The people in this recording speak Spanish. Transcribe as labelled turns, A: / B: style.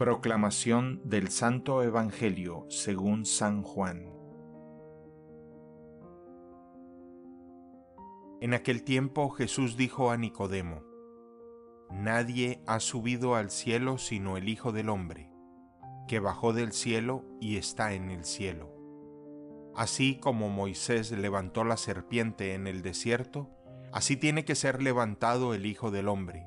A: Proclamación del Santo Evangelio según San Juan. En aquel tiempo Jesús dijo a Nicodemo, Nadie ha subido al cielo sino el Hijo del Hombre, que bajó del cielo y está en el cielo. Así como Moisés levantó la serpiente en el desierto, así tiene que ser levantado el Hijo del Hombre